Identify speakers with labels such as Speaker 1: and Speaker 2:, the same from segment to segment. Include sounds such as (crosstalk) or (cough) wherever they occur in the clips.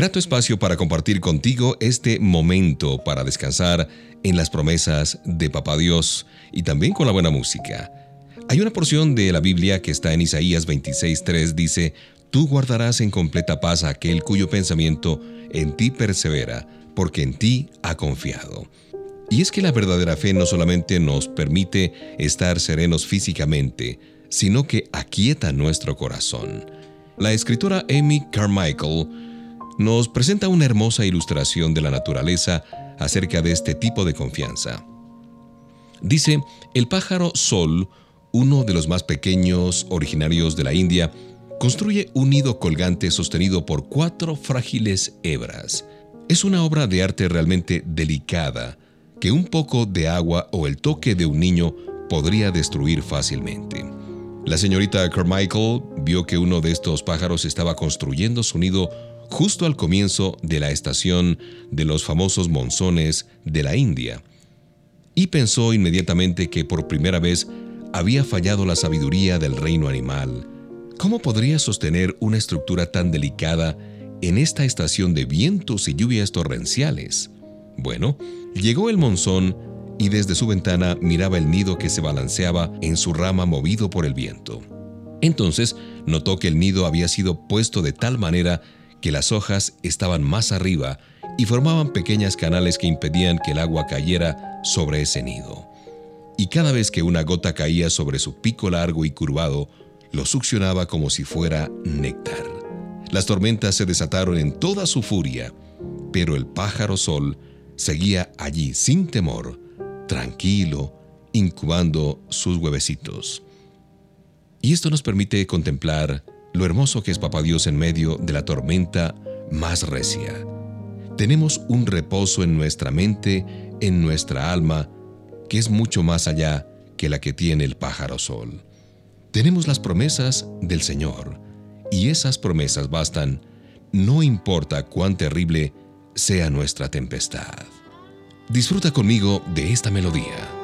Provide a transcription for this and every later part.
Speaker 1: Grato espacio para compartir contigo este momento para descansar en las promesas de Papá Dios y también con la buena música. Hay una porción de la Biblia que está en Isaías 26.3, dice, Tú guardarás en completa paz a aquel cuyo pensamiento en ti persevera, porque en ti ha confiado. Y es que la verdadera fe no solamente nos permite estar serenos físicamente, sino que aquieta nuestro corazón. La escritora Amy Carmichael nos presenta una hermosa ilustración de la naturaleza acerca de este tipo de confianza. Dice, el pájaro sol, uno de los más pequeños originarios de la India, construye un nido colgante sostenido por cuatro frágiles hebras. Es una obra de arte realmente delicada que un poco de agua o el toque de un niño podría destruir fácilmente. La señorita Carmichael vio que uno de estos pájaros estaba construyendo su nido justo al comienzo de la estación de los famosos monzones de la India, y pensó inmediatamente que por primera vez había fallado la sabiduría del reino animal. ¿Cómo podría sostener una estructura tan delicada en esta estación de vientos y lluvias torrenciales? Bueno, llegó el monzón y desde su ventana miraba el nido que se balanceaba en su rama movido por el viento. Entonces notó que el nido había sido puesto de tal manera que las hojas estaban más arriba y formaban pequeños canales que impedían que el agua cayera sobre ese nido. Y cada vez que una gota caía sobre su pico largo y curvado, lo succionaba como si fuera néctar. Las tormentas se desataron en toda su furia, pero el pájaro sol seguía allí sin temor, tranquilo, incubando sus huevecitos. Y esto nos permite contemplar lo hermoso que es Papá Dios en medio de la tormenta más recia. Tenemos un reposo en nuestra mente, en nuestra alma, que es mucho más allá que la que tiene el pájaro sol. Tenemos las promesas del Señor, y esas promesas bastan, no importa cuán terrible sea nuestra tempestad. Disfruta conmigo de esta melodía.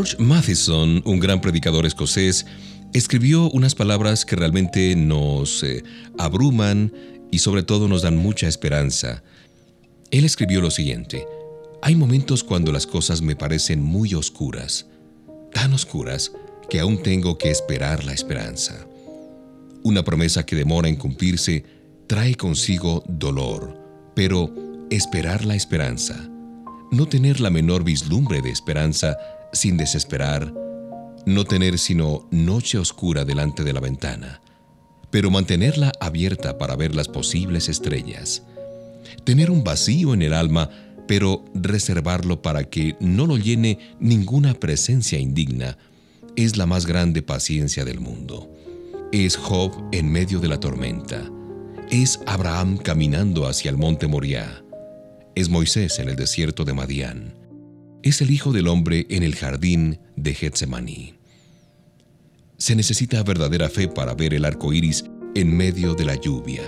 Speaker 1: George Matheson, un gran predicador escocés, escribió unas palabras que realmente nos eh, abruman y sobre todo nos dan mucha esperanza. Él escribió lo siguiente, hay momentos cuando las cosas me parecen muy oscuras, tan oscuras que aún tengo que esperar la esperanza. Una promesa que demora en cumplirse trae consigo dolor, pero esperar la esperanza, no tener la menor vislumbre de esperanza sin desesperar, no tener sino noche oscura delante de la ventana, pero mantenerla abierta para ver las posibles estrellas, tener un vacío en el alma, pero reservarlo para que no lo llene ninguna presencia indigna, es la más grande paciencia del mundo. Es Job en medio de la tormenta. Es Abraham caminando hacia el monte Moriah. Es Moisés en el desierto de Madián. Es el Hijo del Hombre en el jardín de Getsemaní. Se necesita verdadera fe para ver el arco iris en medio de la lluvia,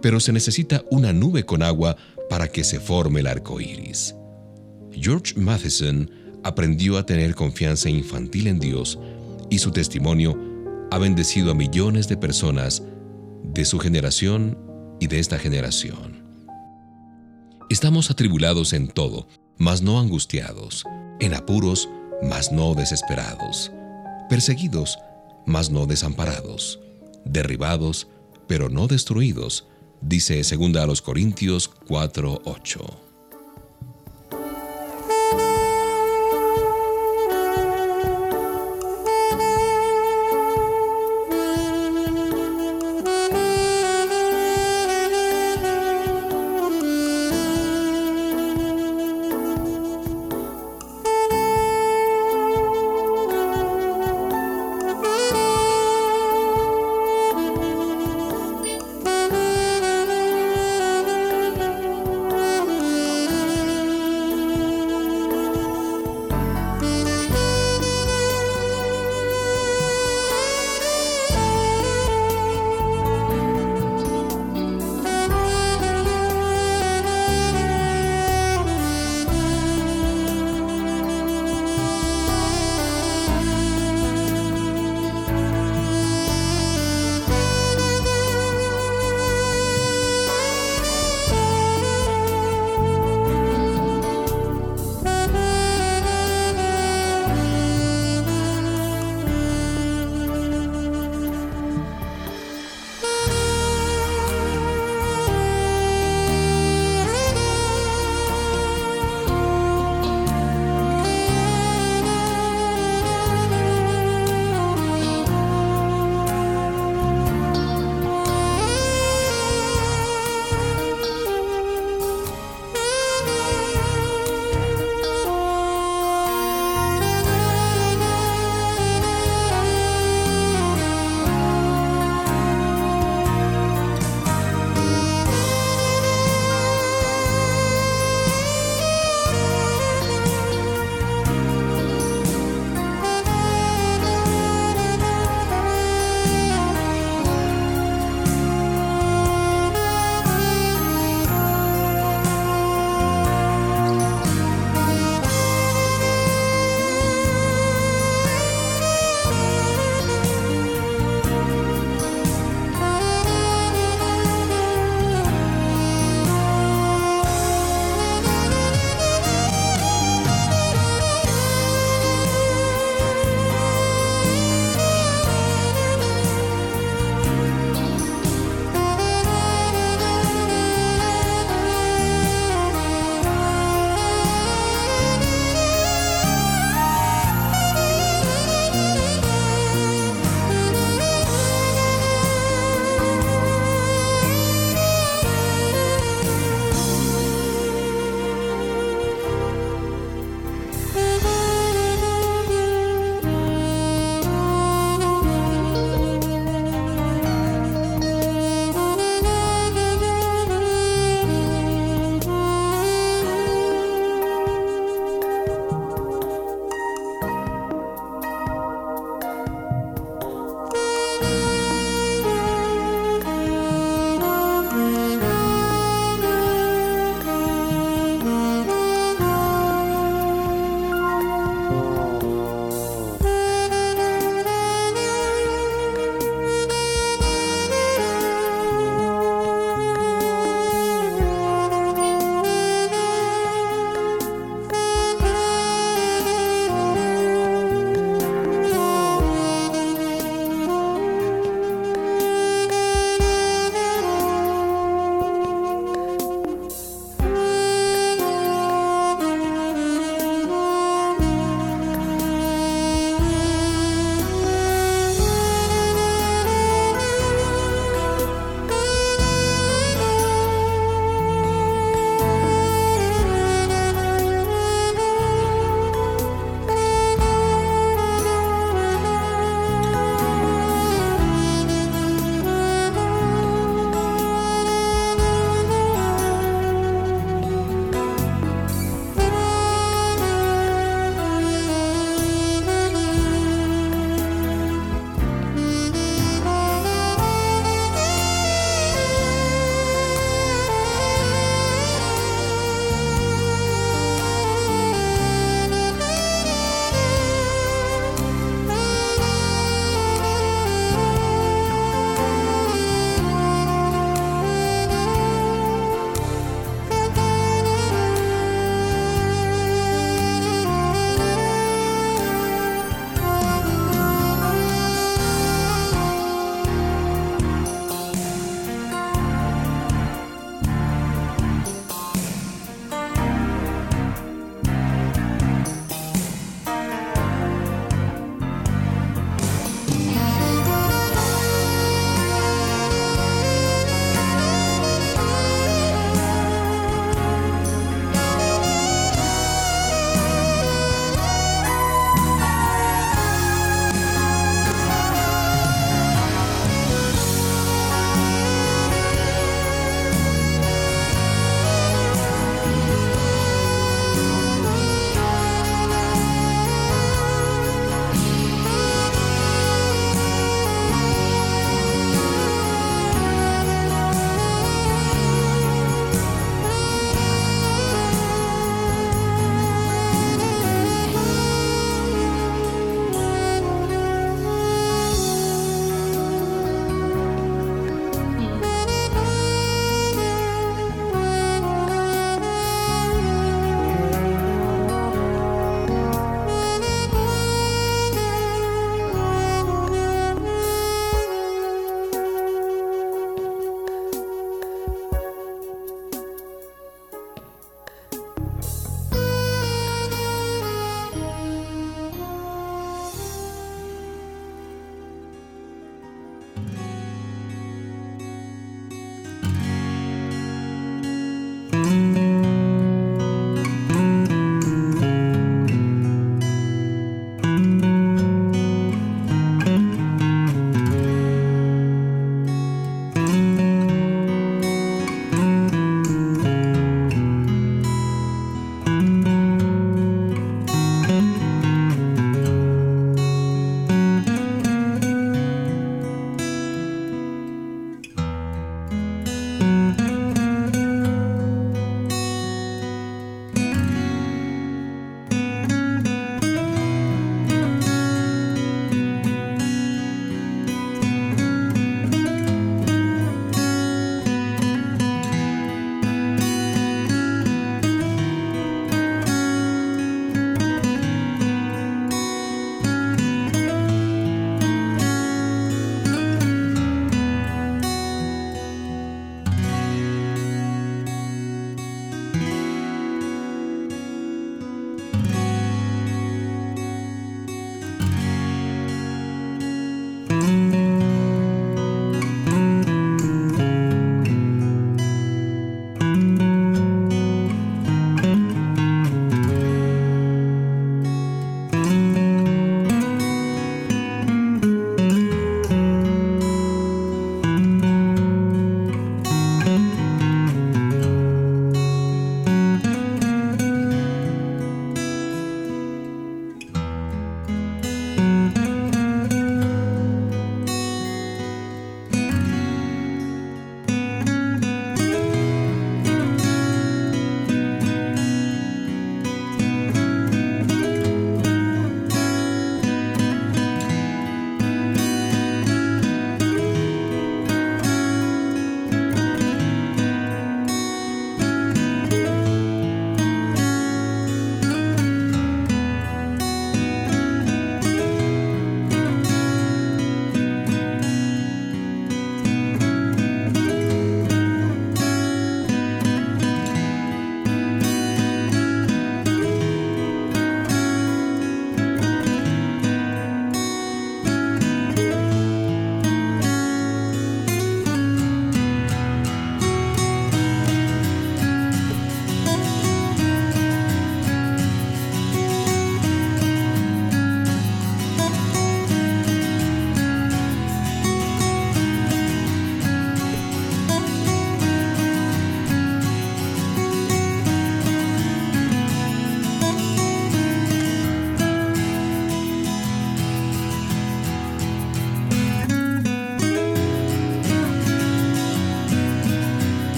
Speaker 1: pero se necesita una nube con agua para que se forme el arco iris. George Matheson aprendió a tener confianza infantil en Dios y su testimonio ha bendecido a millones de personas de su generación y de esta generación. Estamos atribulados en todo, mas no angustiados, en apuros, mas no desesperados, perseguidos, mas no desamparados, derribados, pero no destruidos, dice 2 a los Corintios 4:8.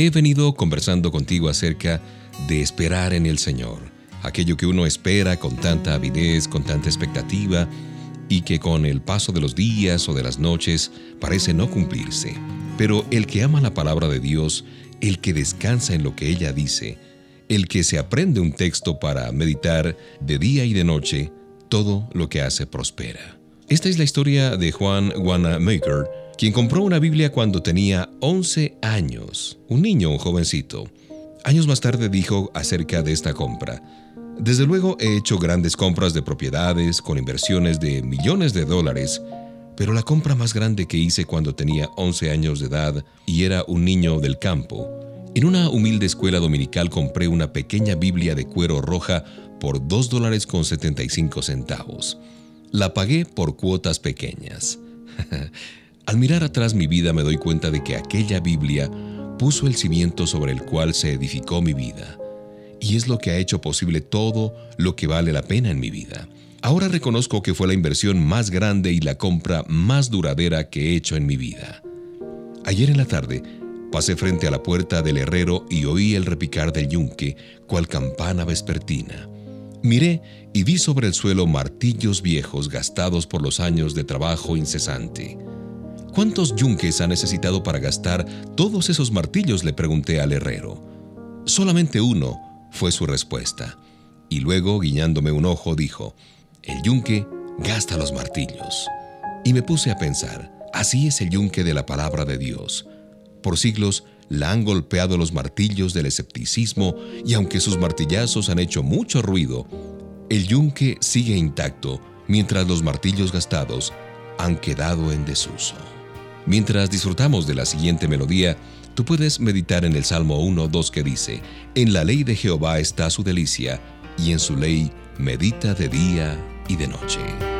Speaker 1: He venido conversando contigo acerca de esperar en el Señor, aquello que uno espera con tanta avidez, con tanta expectativa, y que con el paso de los días o de las noches parece no cumplirse. Pero el que ama la palabra de Dios, el que descansa en lo que ella dice, el que se aprende un texto para meditar de día y de noche, todo lo que hace prospera. Esta es la historia de Juan Wanamaker, quien compró una Biblia cuando tenía 11 años, un niño, un jovencito. Años más tarde dijo acerca de esta compra, desde luego he hecho grandes compras de propiedades con inversiones de millones de dólares, pero la compra más grande que hice cuando tenía 11 años de edad y era un niño del campo, en una humilde escuela dominical compré una pequeña Biblia de cuero roja por 2 dólares con 75 centavos. La pagué por cuotas pequeñas. (laughs) Al mirar atrás mi vida me doy cuenta de que aquella Biblia puso el cimiento sobre el cual se edificó mi vida, y es lo que ha hecho posible todo lo que vale la pena en mi vida. Ahora reconozco que fue la inversión más grande y la compra más duradera que he hecho en mi vida. Ayer en la tarde pasé frente a la puerta del herrero y oí el repicar del yunque, cual campana vespertina. Miré y vi sobre el suelo martillos viejos gastados por los años de trabajo incesante. ¿Cuántos yunques ha necesitado para gastar todos esos martillos? le pregunté al herrero. Solamente uno fue su respuesta. Y luego, guiñándome un ojo, dijo, el yunque gasta los martillos. Y me puse a pensar, así es el yunque de la palabra de Dios. Por siglos la han golpeado los martillos del escepticismo y aunque sus martillazos han hecho mucho ruido, el yunque sigue intacto mientras los martillos gastados han quedado en desuso. Mientras disfrutamos de la siguiente melodía, tú puedes meditar en el Salmo 1.2 que dice, En la ley de Jehová está su delicia, y en su ley medita de día y de noche.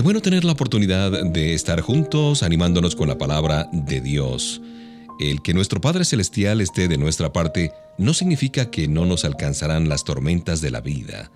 Speaker 1: Qué bueno tener la oportunidad de estar juntos animándonos con la palabra de Dios. El que nuestro Padre Celestial esté de nuestra parte no significa que no nos alcanzarán las tormentas de la vida,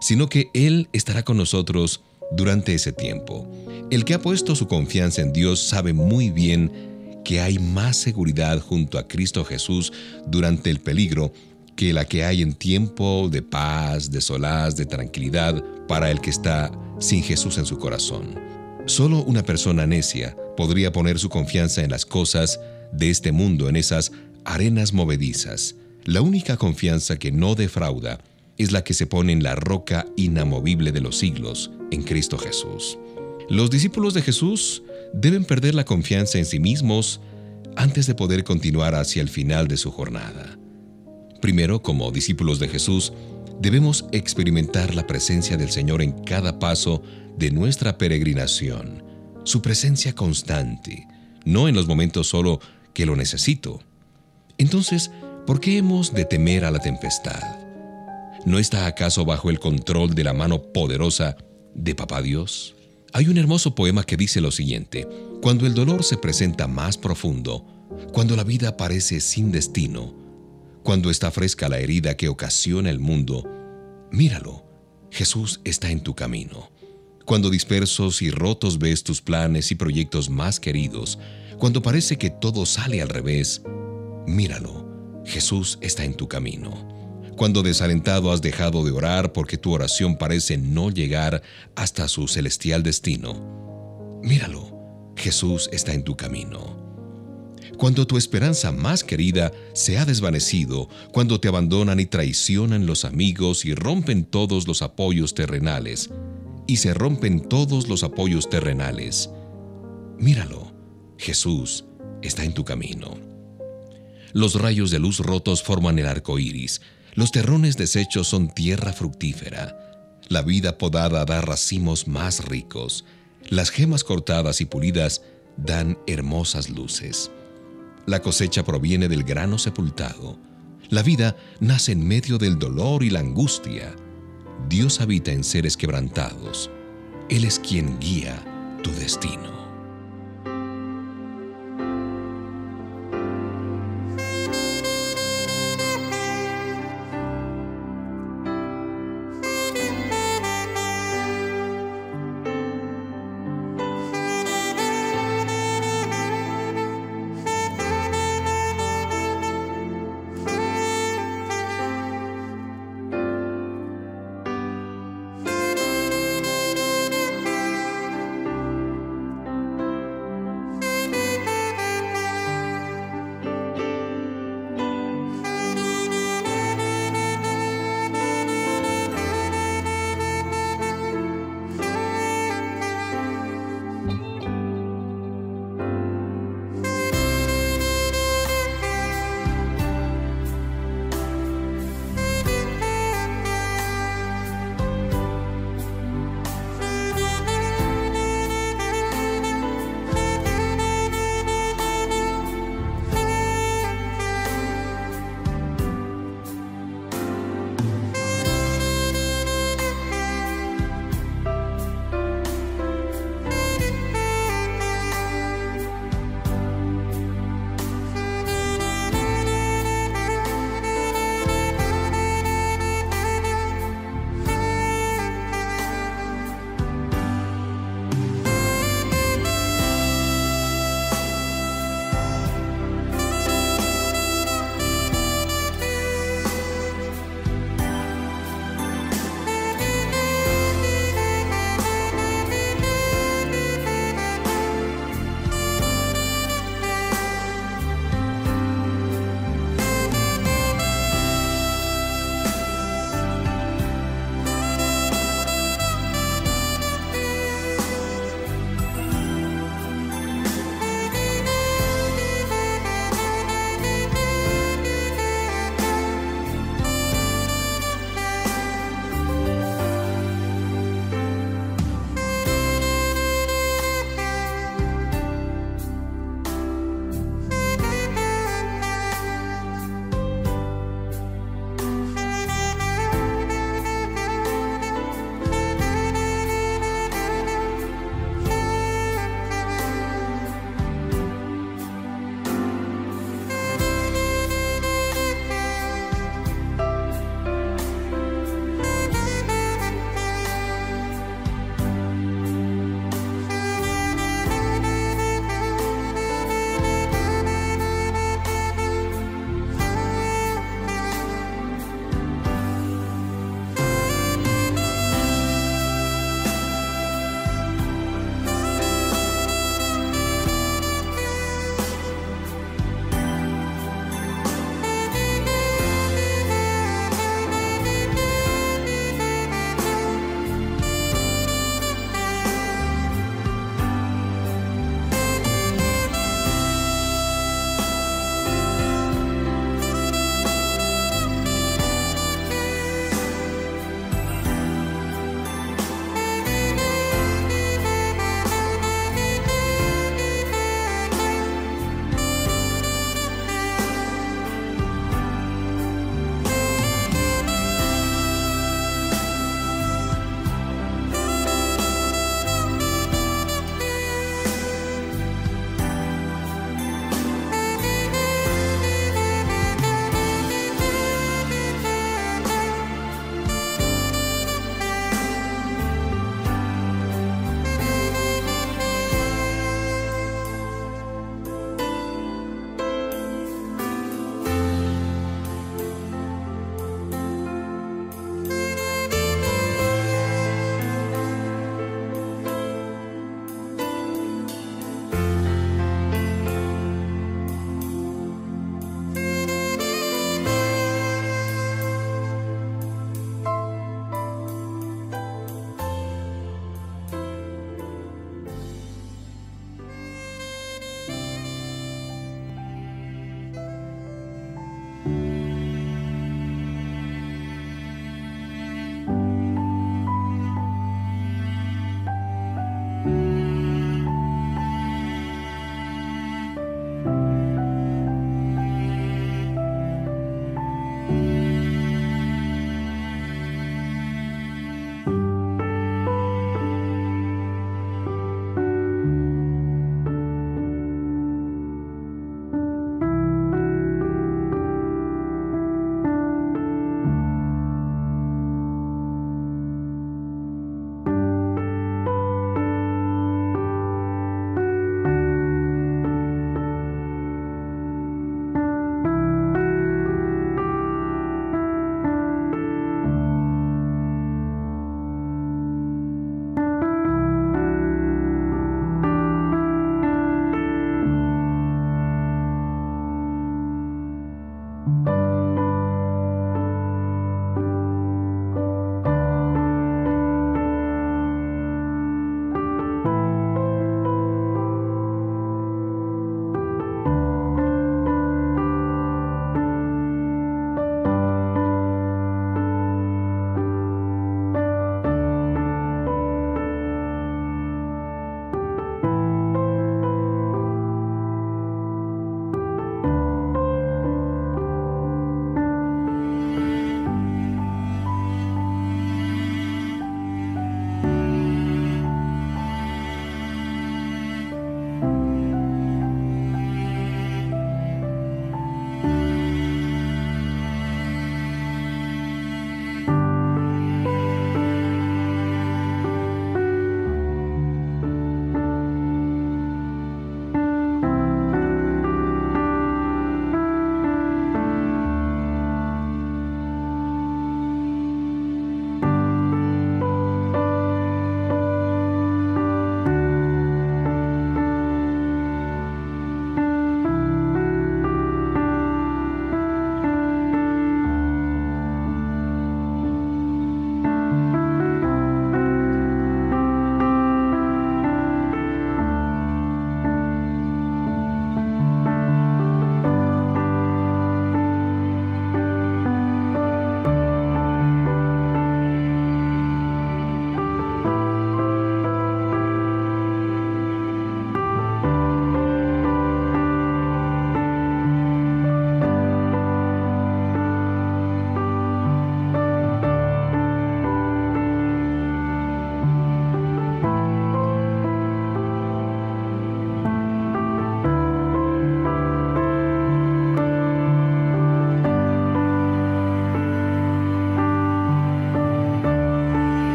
Speaker 1: sino que Él estará con nosotros durante ese tiempo. El que ha puesto su confianza en Dios sabe muy bien que hay más seguridad junto a Cristo Jesús durante el peligro que la que hay en tiempo de paz, de solaz, de tranquilidad para el que está sin Jesús en su corazón. Solo una persona necia podría poner su confianza en las cosas de este mundo, en esas arenas movedizas. La única confianza que no defrauda es la que se pone en la roca inamovible de los siglos, en Cristo Jesús. Los discípulos de Jesús deben perder la confianza en sí mismos antes de poder continuar hacia el final de su jornada. Primero, como discípulos de Jesús, debemos experimentar la presencia del Señor en cada paso de nuestra peregrinación, su presencia constante, no en los momentos solo que lo necesito. Entonces, ¿por qué hemos de temer a la tempestad? ¿No está acaso bajo el control de la mano poderosa de Papá Dios? Hay un hermoso poema que dice lo siguiente, cuando el dolor se presenta más profundo, cuando la vida parece sin destino, cuando está fresca la herida que ocasiona el mundo, míralo, Jesús está en tu camino. Cuando dispersos y rotos ves tus planes y proyectos más queridos, cuando parece que todo sale al revés, míralo, Jesús está en tu camino cuando desalentado has dejado de orar porque tu oración parece no llegar hasta su celestial destino. Míralo, Jesús está en tu camino. Cuando tu esperanza más querida se ha desvanecido, cuando te abandonan y traicionan los amigos y rompen todos los apoyos terrenales, y se rompen todos los apoyos terrenales, míralo, Jesús está en tu camino. Los rayos de luz rotos forman el arco iris, los terrones deshechos son tierra fructífera. La vida podada da racimos más ricos. Las gemas cortadas y pulidas dan hermosas luces. La cosecha proviene del grano sepultado. La vida nace en medio del dolor y la angustia. Dios habita en seres quebrantados. Él es quien guía tu destino.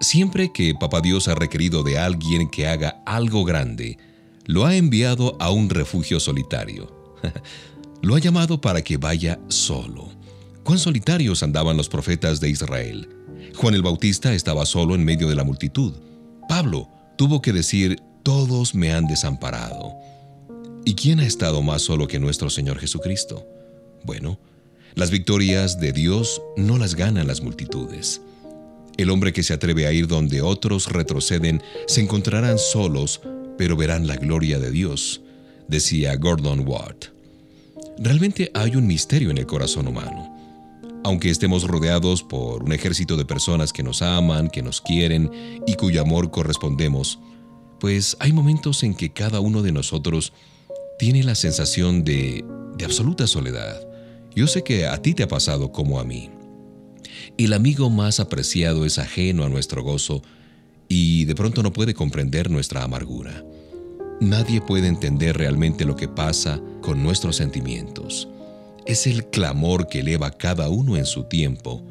Speaker 1: Siempre que Papá Dios ha requerido de alguien que haga algo grande, lo ha enviado a un refugio solitario. (laughs) lo ha llamado para que vaya solo. Cuán solitarios andaban los profetas de Israel. Juan el Bautista estaba solo en medio de la multitud. Pablo tuvo que decir, todos me han desamparado. ¿Y quién ha estado más solo que nuestro Señor Jesucristo? Bueno, las victorias de Dios no las ganan las multitudes. El hombre que se atreve a ir donde otros retroceden se encontrarán solos, pero verán la gloria de Dios, decía Gordon Watt. Realmente hay un misterio en el corazón humano. Aunque estemos rodeados por un ejército de personas que nos aman, que nos quieren y cuyo amor correspondemos, pues hay momentos en que cada uno de nosotros tiene la sensación de, de absoluta soledad. Yo sé que a ti te ha pasado como a mí. El amigo más apreciado es ajeno a nuestro gozo y de pronto no puede comprender nuestra amargura. Nadie puede entender realmente lo que pasa con nuestros sentimientos. Es el clamor que eleva cada uno en su tiempo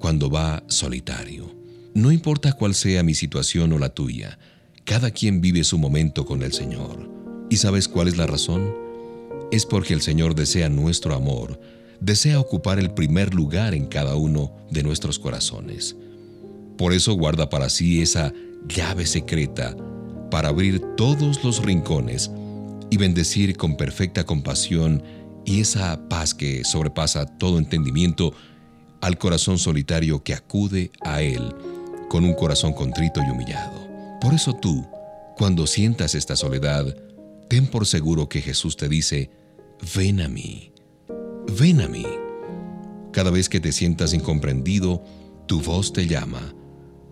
Speaker 1: cuando va solitario. No importa cuál sea mi situación o la tuya, cada quien vive su momento con el Señor. ¿Y sabes cuál es la razón? Es porque el Señor desea nuestro amor, desea ocupar el primer lugar en cada uno de nuestros corazones. Por eso guarda para sí esa llave secreta para abrir todos los rincones y bendecir con perfecta compasión y esa paz que sobrepasa todo entendimiento al corazón solitario que acude a Él con un corazón contrito y humillado. Por eso tú, cuando sientas esta soledad, ten por seguro que Jesús te dice, ven a mí, ven a mí. Cada vez que te sientas incomprendido, tu voz te llama,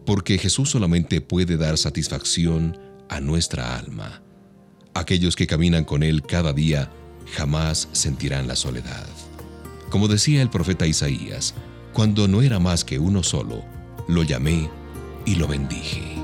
Speaker 1: porque Jesús solamente puede dar satisfacción a nuestra alma. Aquellos que caminan con Él cada día jamás sentirán la soledad. Como decía el profeta Isaías, cuando no era más que uno solo, lo llamé y lo bendije.